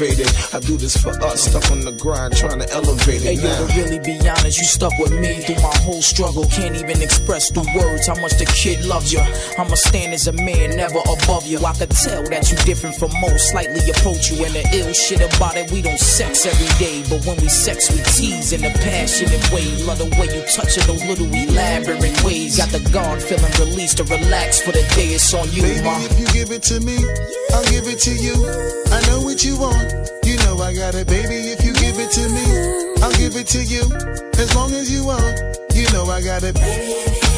motivated. I do this for us, stuck on the grind, trying to elevate Hey it yo, now. to really be honest, you stuck with me through my whole struggle. Can't even express through words how much the kid loves you. I'ma stand as a man, never above you. I could tell that you different from most, slightly approach you. And the ill shit about it, we don't sex every day. But when we sex, we tease in a passionate way. Love the way you touch it, those little elaborate ways. Got the guard feeling released to relax for the day. It's on you, Baby, ma. if you give it to me, I'll give it to you. Know what you want. You know I got it, baby. If you give it to me, I'll give it to you. As long as you want, you know I got it. Baby,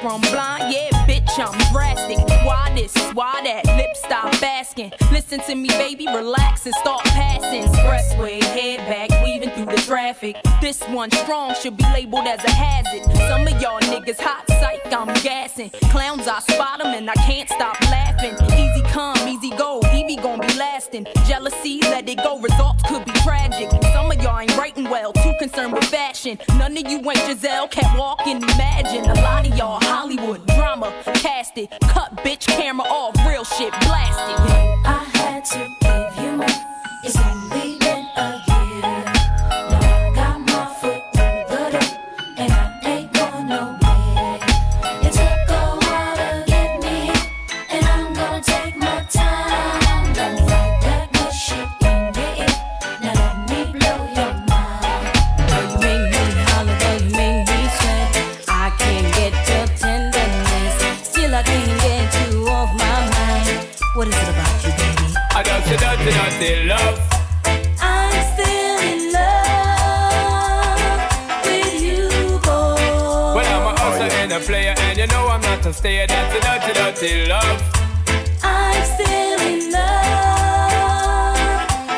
from blind, yeah, bitch, I'm drastic. Why this? Why that? Lip stop asking. Listen to me, baby, relax and start passing. Expressway, head back, weaving through the traffic. This one strong should be labeled as a hazard. Some of y'all niggas hot psych, I'm gassing. Clowns, I spot them and I can't stop laughing. Easy come, easy go, Evie gon' be lasting. Jealousy, let it go, results could be tragic. With fashion. None of you ain't Giselle, can't walk and imagine. A lot of y'all Hollywood drama, cast it. Cut bitch camera off, real shit know I'm a the dirty, dirty love. I'm still in love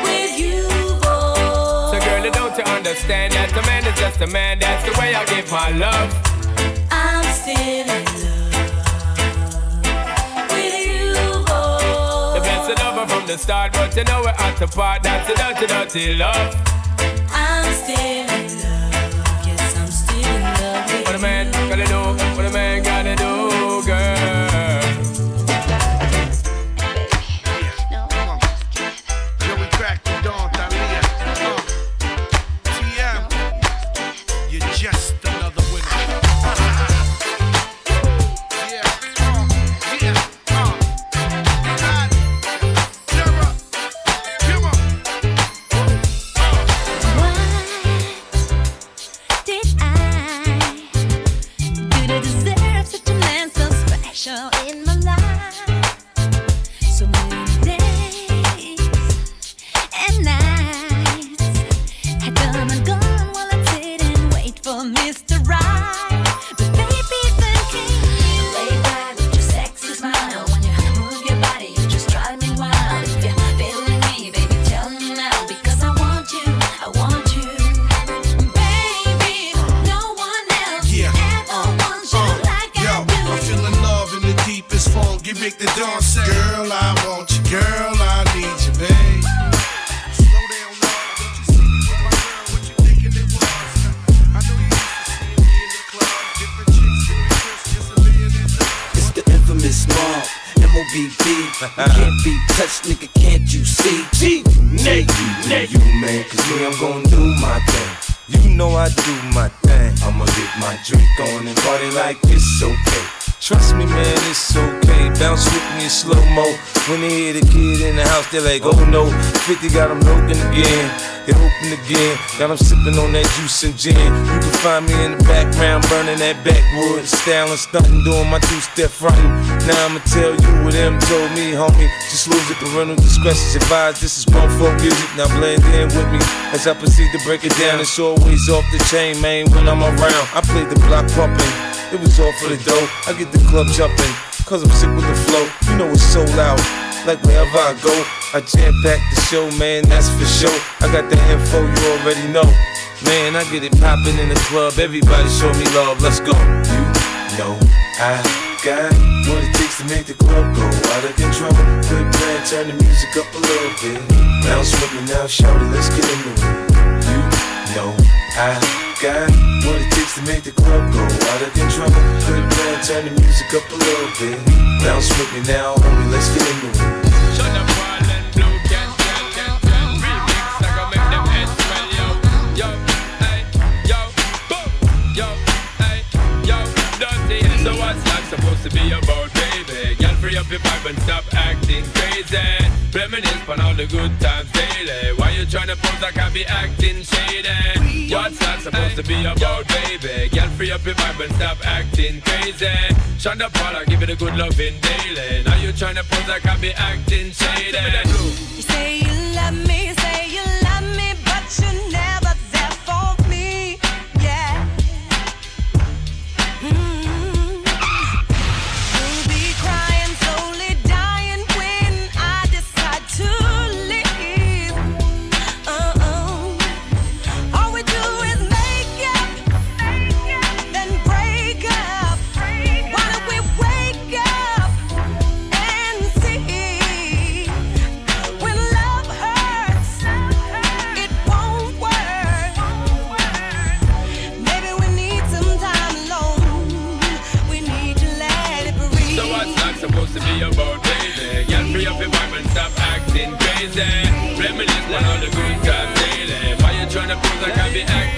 with you, boy. So, girl, don't you understand that a man is just a man? That's the way I give my love. I'm still in love with you, boy. The best of lover from the start, but you know we're at the part. That's the dirty, dirty love. I'm still in love. Yes, I'm still in love with What a man gotta do, Got them sipping on that juice and gin. You can find me in the background, burning that backwood. Styling, stunting, doing my two step frontin'. Now I'ma tell you what them told me, homie. Just lose it, parental discretion's advised. This is grown folk music. Now blend in with me as I proceed to break it down. It's always off the chain, man, when I'm around. I play the block pumping. It was all for the dough. I get the club jumping, cause I'm sick with the flow. You know it's so loud. Like wherever I go, I jam pack the show, man, that's for sure. I got the info, you already know. Man, I get it poppin' in the club, everybody show me love, let's go. You know I got what it takes to make the club go out of control. Quit playing, turn the music up a little bit. Bounce with me now, shout it, let's get into it. You know I got what it takes to make the club go out of control. Quit playing, turn the music up a little bit. Bounce with me now, homie, let's get into it. Shut up, can remix. I gon' make yo, yo, hey, yo, boom, yo, hey, yo, dirty. So what's life supposed to be about, free up your vibe and stop acting crazy. Reminisce on all the good times daily. Why you tryna pose like I be acting shady? What's life supposed to be about, baby? Girl, free up your vibe and stop acting crazy. Shonda Paula, give it a good loving daily. Now you tryna pose like I be acting shady. You say you love me, you say you love me, but you're never crazy. Reminisce on all the good times daily. Why you tryna like I be acting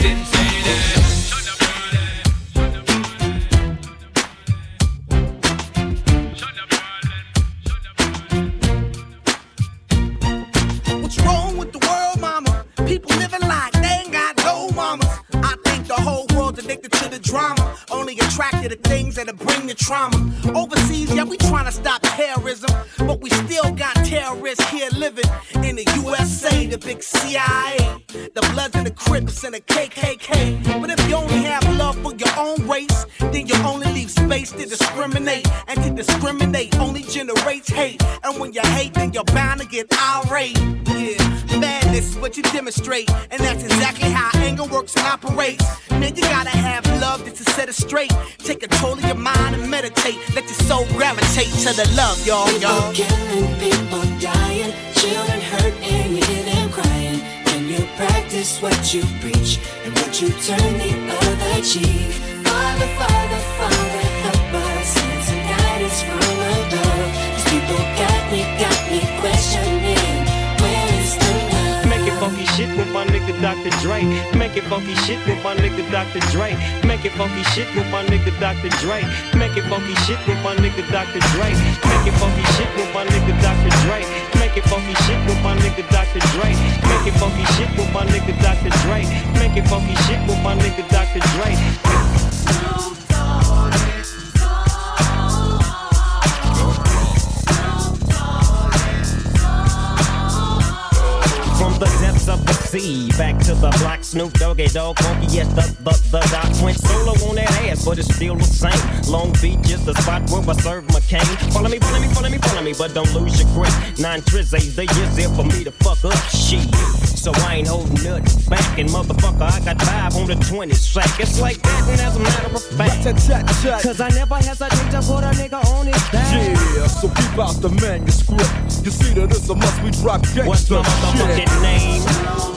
Dr. Dre. Make it funky shit with my nigga Dr. Dre. Make it funky shit with my nigga Dr. Dre. Make it funky shit with my nigga Dr. Dre. Make it funky shit with my nigga Dr. Dre. Make it funky shit with my nigga Dr. Dre. Make it funky shit with my nigga Dr. Dre. Make it funky shit with my nigga Dr. Dre. Depths of the sea, back to the block, Snoop Doggy Dogg, funky yes, the, the, the doc went solo on that ass, but it's still the same. Long Beach is the spot where I serve my cane. Follow me, follow me, follow me, follow me, but don't lose your grip. Nine trizzies, they just there for me to fuck up shit. So I ain't holding nothing back, and motherfucker, I got five on the 20 sack. It's like that, and as a matter of fact, cause I never hesitate to put a nigga on his back. Yeah, so keep out the manuscript. You see that it's a must we drop gangsta What's my shit. name?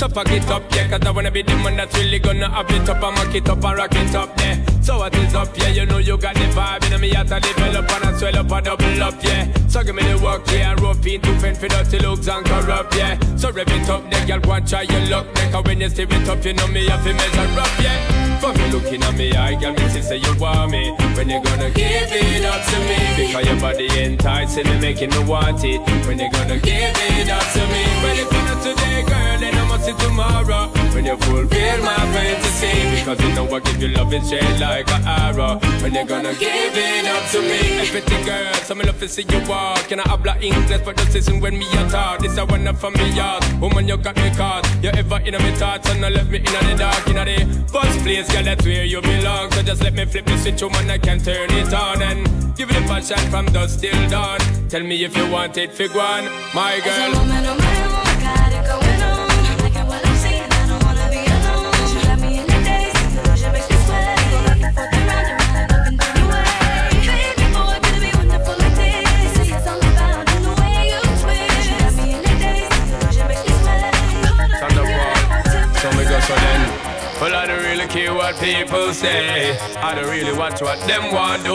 So back it up, yeah. Cause I wanna be the man that's really gonna have it up and mock it up and rock it up yeah. So what is up, yeah? You know you got the vibe, and me have to develop and I swell up and double up, yeah. So give me the work, yeah. Rope in to fend for dirty looks and corrupt, yeah. So rev it up, there, girl, want try your luck, there. When you steer it up, you know me have to measure up, yeah. For me looking at me, I girl, me see say you want me. When you gonna give it up to me? Because your body enticing me, making me want it. When you gonna give it up to me? Well, if you're not today, girl, then I must see tomorrow. When you fulfill my fantasy, because you know I give you love and shade like an arrow. When you gonna give it up to me? Everything, girl, so me love to see you walk. And I habla English for the season when me a talk. This a one up for me yard. Woman, you got me caught. You ever in me thoughts and I left me in the dark in the first place, girl. That's where you belong. So just let me flip the switch, woman. I can turn it on and give you the passion from dusk till dawn. Tell me if you want it, fig one, my girl. People say. I don't really watch what them want do.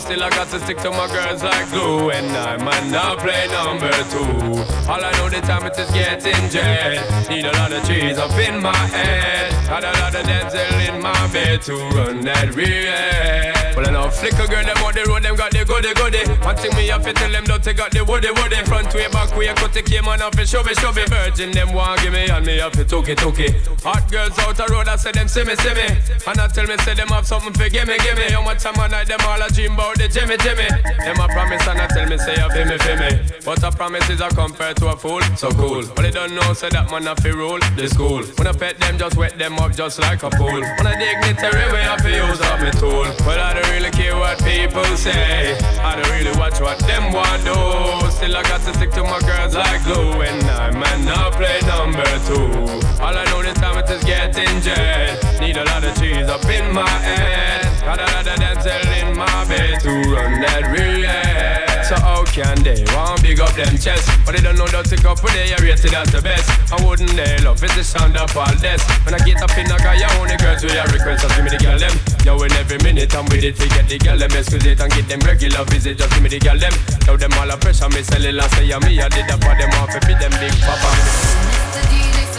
Still, I got to stick to my girls like glue. And I might not play number two. All I know the time it is just getting jet. Need a lot of trees up in my head. Got a lot of dental in my bed to run that real. Well, I know flicker girl, them on the road, them got the goody goody. One thing me have to tell them, don't they got the woody woody. Front way, back way, cut the came on off it, shove it, shove it. Virgin, them want give me, and me have to took it. Hot girls out the road, I say them see me, see me. And I tell me, say them have something for gimme, gimme. How much time I night, them all a dream about the Jimmy, Jimmy. Them a promise, and I tell me, say you feel me, feel me. But a promise is a compared to a fool, so cool. But they don't know, say that man a fi rule the school. When I pet them, just wet them up just like a pool. When I dignitary way, I fi use up my tool. Well, I don't really care what people say. I don't really watch what them want do. Still, I got to stick to my girls like glue. And I might not play number two. All I know this time it is getting jet. Need a lot of cheese up in my head. Got a lot of dental in my bed to run that relay. So how can they want big up them chest? But they don't know that to go for they are rated as the best. I wouldn't they love it the sound of all this. When I get up in the guy, you only girls with your request, just give me the girl them. Yo, in every minute I'm with it to get the girl them excuse it and get them regular visit. Just give me the girl them. Tell them all the pressure, me sell it last say yeah, me I did that for them off if them big papa. Mr. DJ,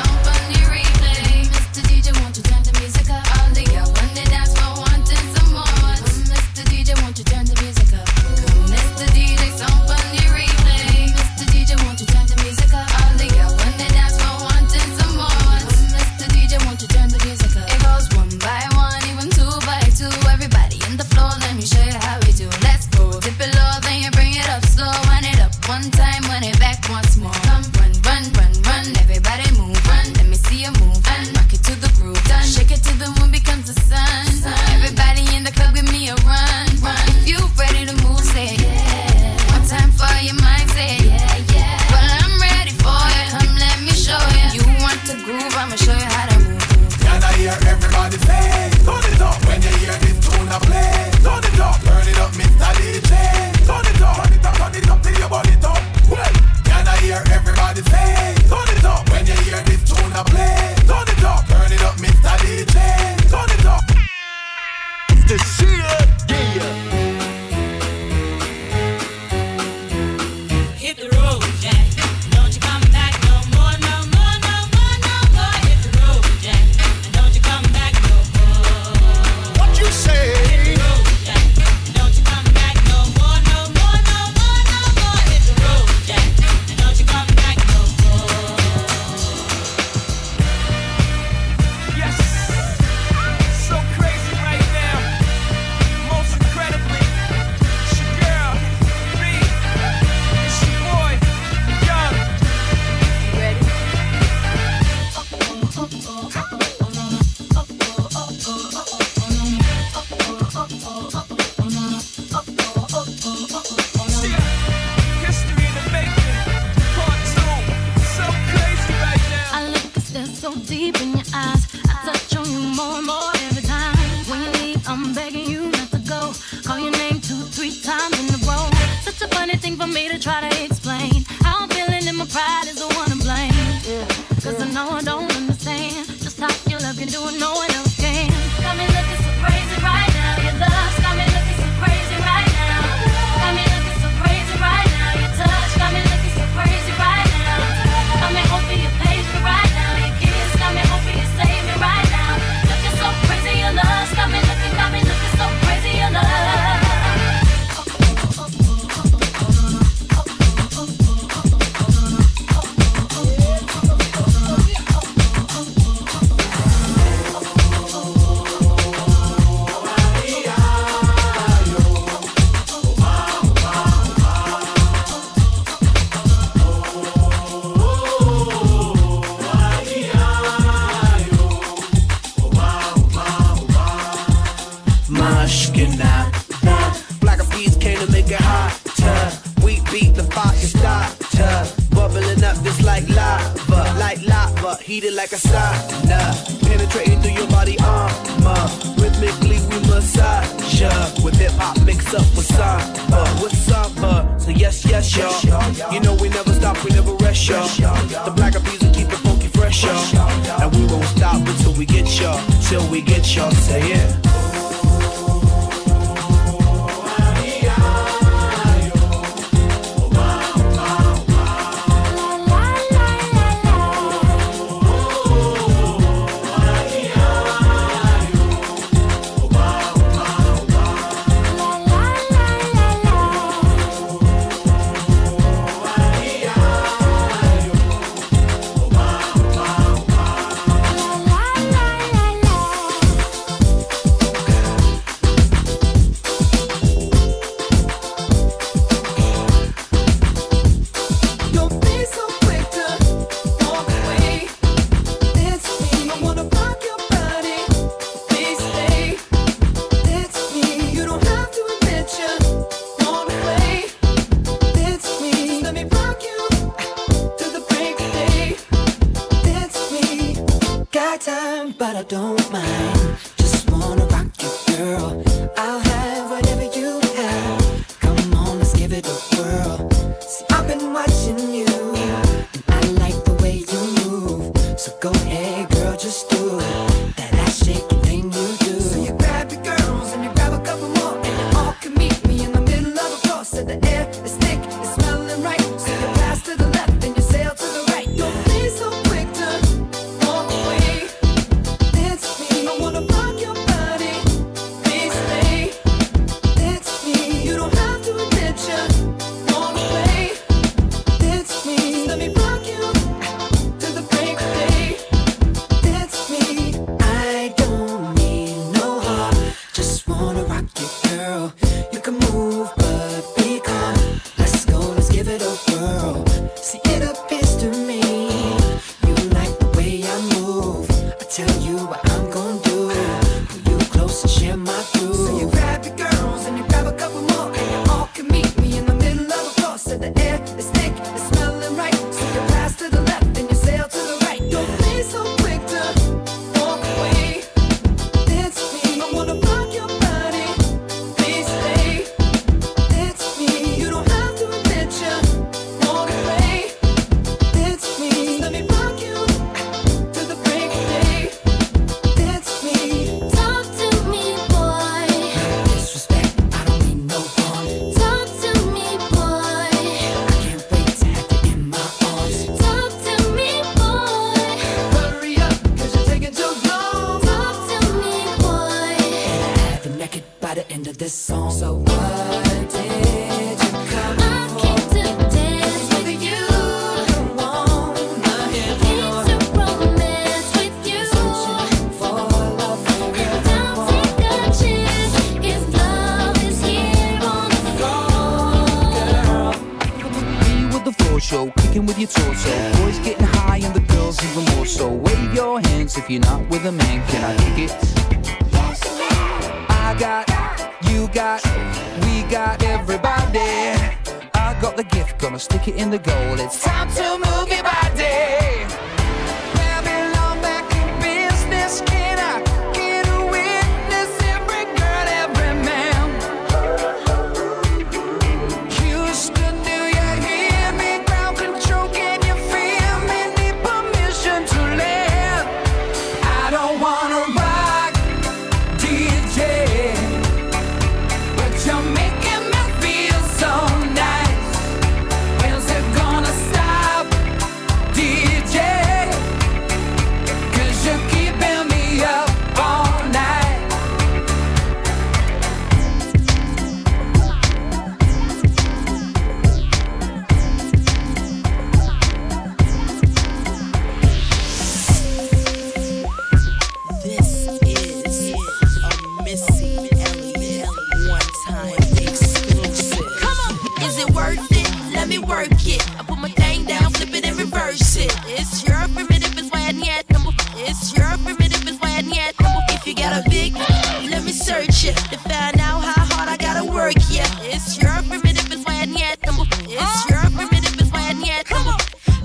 search it to find out how hard I gotta work. Yeah, it's your primitive is need them. It's your primitive is why I need them.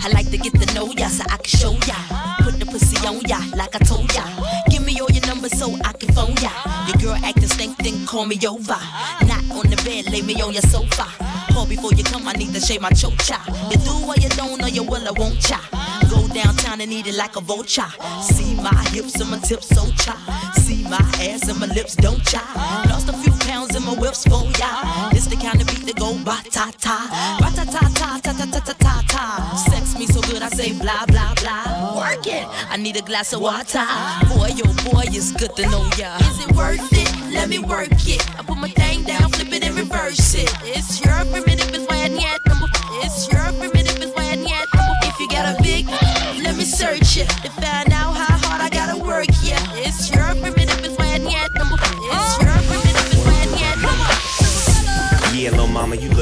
I like to get to know ya so I can show ya. Put the pussy on ya, like I told ya. Give me all your numbers so I can phone ya. Your girl acting stink, then call me over. Not on the bed, lay me on your sofa. Call before you come, I need to shave my chocha. You do what you don't, or you will, I won't cha. Go downtown and eat it like a vulture. See my hips and my tips so cha. My ass and my lips don't cha. Lost a few pounds in my whips for ya. It's the kind of beat that go ba ta ta, ba ta ta ta ta ta ta ta ta ta. Sex me so good I say blah blah blah. Work it. I need a glass of water. Boy, oh boy, it's good to know ya. Is it worth it? Let me work it. I put my thing down, flip it and reverse it. It's your primitive, it's why I need number. It's your primitive, it's why I need number. If you got a big, let me search it to find out how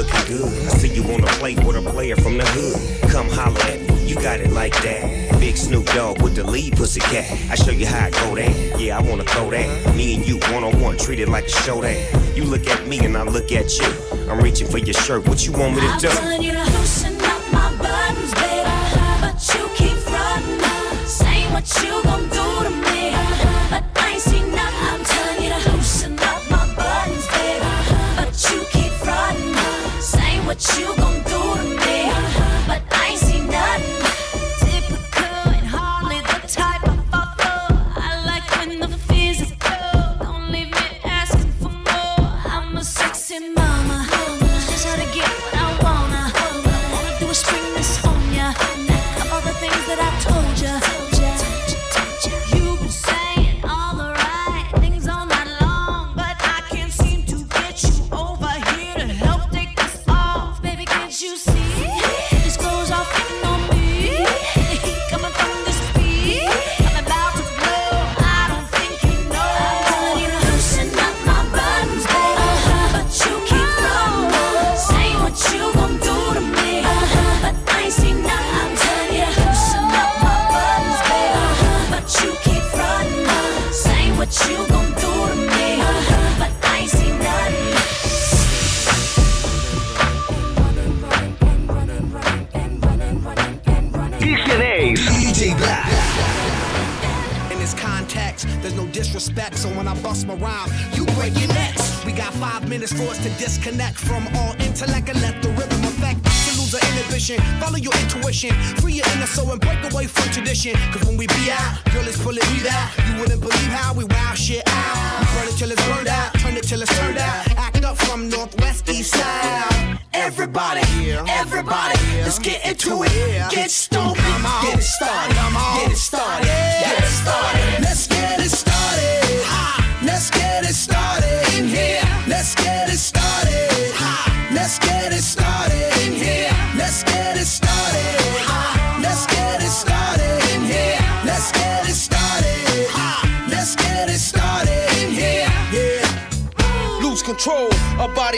looking good. I see you on the plate with a player from the hood. Come holler at me, you got it like that. Big Snoop Dogg with the lead pussy cat. I show you how I go that. Yeah, I wanna throw that. Me and you one on one, treat it like a show that. You look at me and I look at you. I'm reaching for your shirt. What you want me to I'm do? you to loosen up my buttons, baby. But you keep frontin', saying what you gon' do to me. But I ain't seen nothing. I'm telling you to what you gon' intuition, free your inner soul and break away from tradition. Cause when we be out, girl, it's pulling me out. You wouldn't believe how we wow shit out. We burn it till it's burned out, turn it till it's turned out. Act up from northwest east side. Everybody, everybody, let's get into it. Get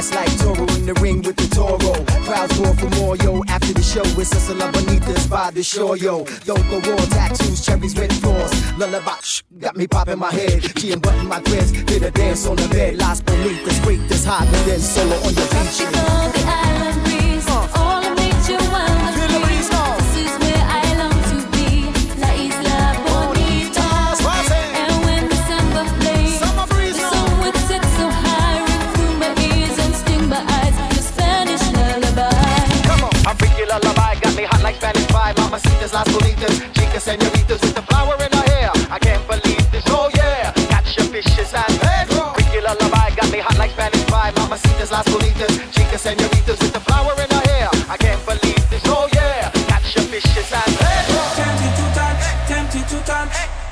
mask like Toro in the ring with the Toro. Crowds roar for more, yo. After the show, it's us la bonitas by the shore, yo. Go raw tattoos, cherries, red floors. Lullaby, shh, got me popping my head. She unbuttoned my dress, did a dance on the bed. Las bonitas, break this hot, and then solo on the beach. All the island breeze, all the nature wild Mamacitas, las bonitas, chicas, senoritas with the flower in her hair. I can't believe this, oh yeah. Catch your fishes and Pedro. Freaky lullaby, got me hot like Spanish fly. Mamacitas, las bonitas, chicas, senoritas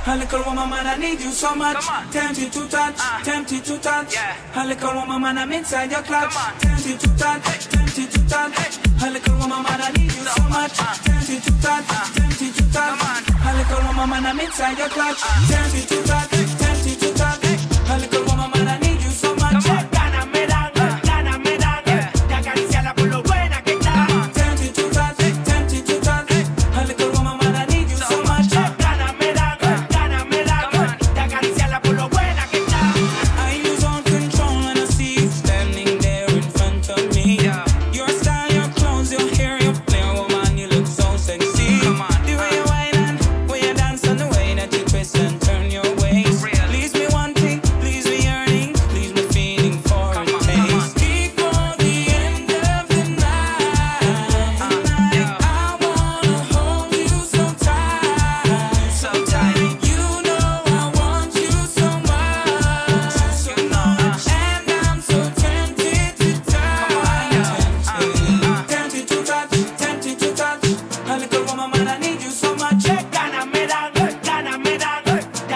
A little woman, man, I need you so much. Tempted to touch, tempted to touch. A little woman, man, I'm inside your clutch. Tempted to touch, tempted to touch. A little woman, man, I need you so much. Tempted to touch, tempted to touch. A little woman, man, I'm inside your clutch. Tempted to touch, tempted to touch. A little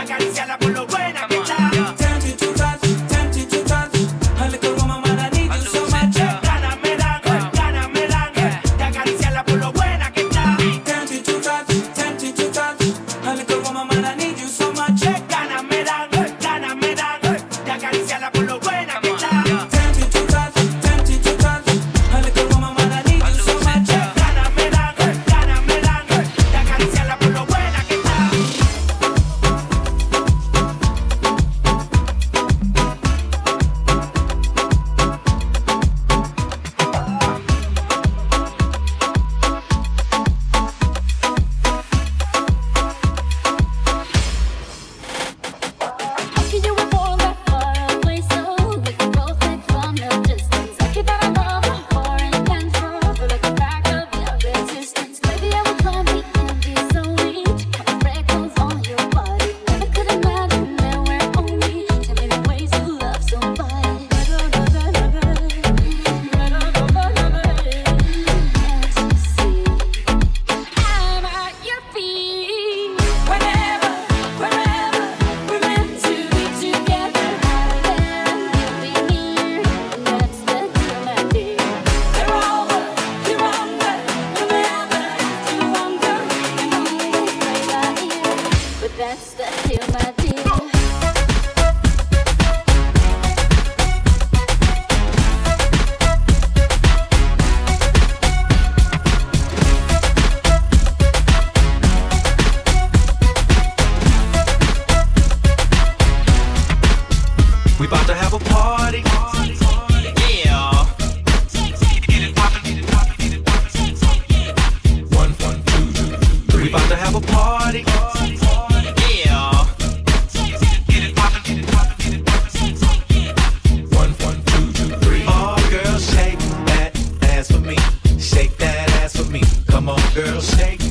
acariciala por los Girls, take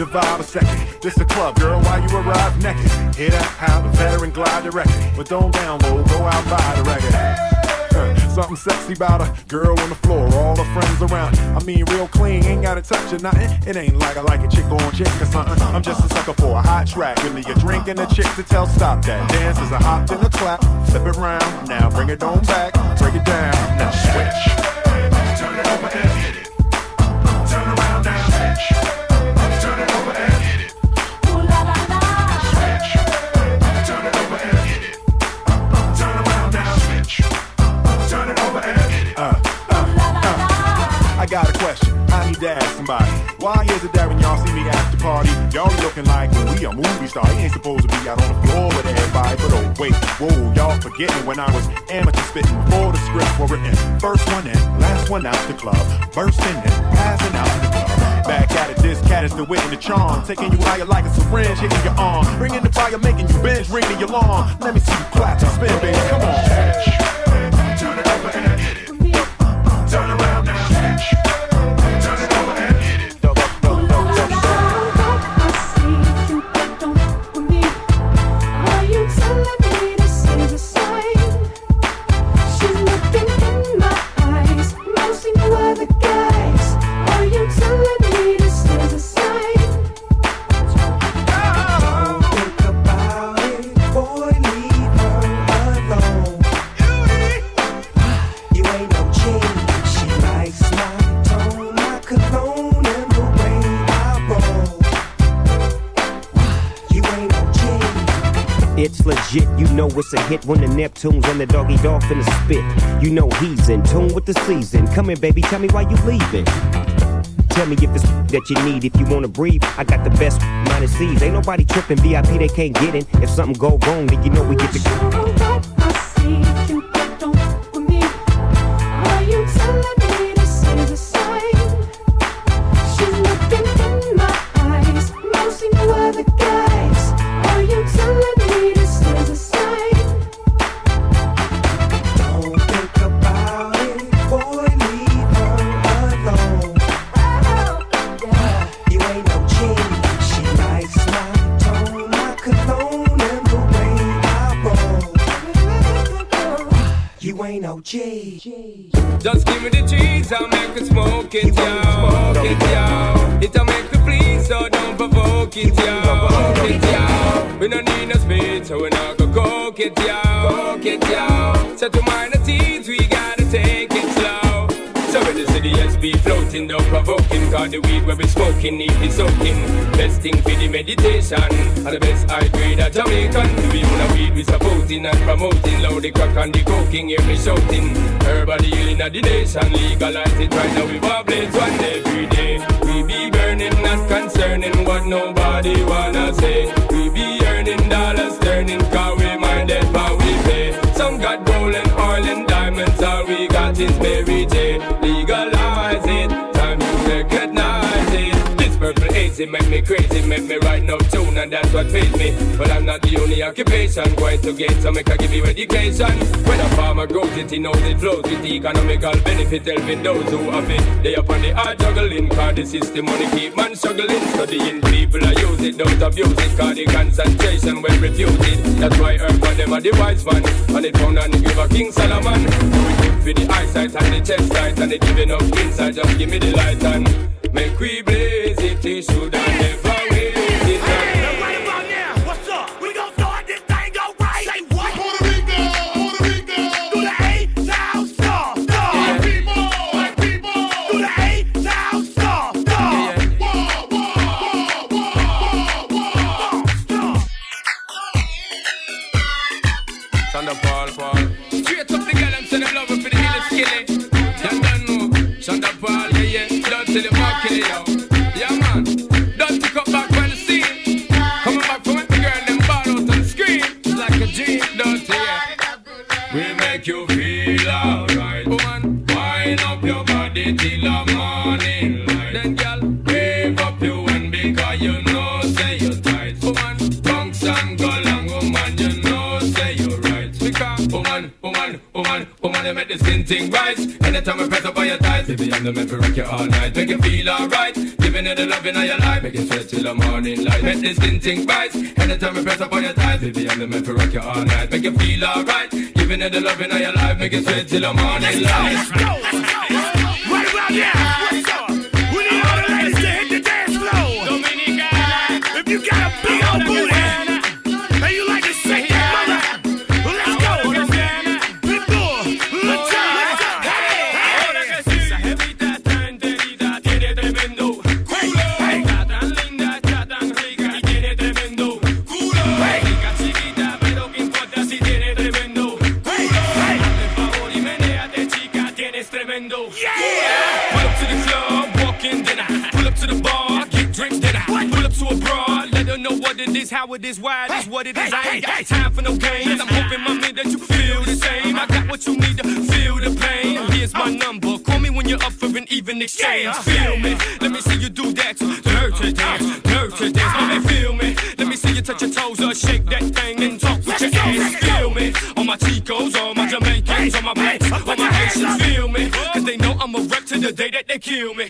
your vibe a second. This a club, girl, why you arrive naked? Hit up how the veteran glide direct. But don't download, go out buy the record. Hey. Something sexy about a girl on the floor, all the friends around. I mean, real clean, ain't got to touch or nothing. It ain't like I like a chick on chick or something. Uh, uh, I'm just a sucker for a hot track. Really, a drink and a chick to tell stop that. Dance is a hop and a clap. Flip it round, now bring it on back. Break it down, now switch. Turn it over and hit it. Turn around now, Switch. got a question. I need to ask somebody. Why is it that when y'all see me after party, y'all looking like we a movie star? He ain't supposed to be out on the floor with everybody. But oh wait, whoa, y'all forgetting when I was amateur spitting before the scripts were written. First one in, last one out the club, bursting in, passing out the club. Back at it, this cat is the wit and the charm. Taking you higher like a syringe, hitting your arm. Bringing the fire, making you binge, ringing your alarm. Let me see you clap and spin, baby. Come on. French. It's a hit when the Neptunes and the Doggy Dogg finna spit. You know he's in tune with the season. Come here, baby, tell me why you leaving. Tell me if it's that you need, if you wanna breathe. I got the best minus C's. Ain't nobody tripping, VIP they can't get in. If something go wrong, then you know we get the. Are We don't need no speed, so we're not gonna coke it, yo. Coke it, yo. So to minor teens, we gotta take it slow. So when the city SB floating, don't provoking, cause the weed where we smoking need be soaking. Best thing for the meditation, and the best high grade of Jamaican. Do we own a weed we supporting and promoting, loud the crack and the coking, hear me shouting. Everybody healing of the nation, legalize it right now, we blades one every day. We be burning, not concerning what nobody wanna say. Dollars, turning, cause we minded how we pay. Some got gold and oil and diamonds, all we got is Mary J. Eh? It make me crazy, make me write no tune, and that's what pays me. But I'm not the only occupation, going to get so make I give you education. When a farmer grows it, he knows it flows with the economical benefit, helping those who have it. They up on the hard juggling, cause the system money keep man struggling. Studying people, I use it, don't abuse it, cause the concentration will refuse it. That's why Earth and them are the wise one, and it found the grave of King Solomon. It good for the eyesight and the chest sight, and it giving up inside, just give me the light and make we blaze it, it should have never waste the man for rock you all night. Make you feel alright. Giving you the loving of your life, make you sweat till the morning light. Make the skin thing rise. Anytime I press up on your thighs, I'm the man for rock you all night. Make you feel alright. Giving you the loving of your life, make you sweat till the morning light. Right it is, what it is. I ain't got time for no games. I'm hoping, my man, that you feel the same. I got what you need to feel the pain. Here's my number. Call me when you're up for an even exchange. Feel me. Let me see you do that. Nurture dance, nurture dance. Me feel me. Let me see you touch your toes or shake that thing and talk with your ass. Feel me. All my Chicos, all my Jamaicans, all my blacks, all my Haitians. Feel me. Cause they know I'm a rep to the day that they kill me.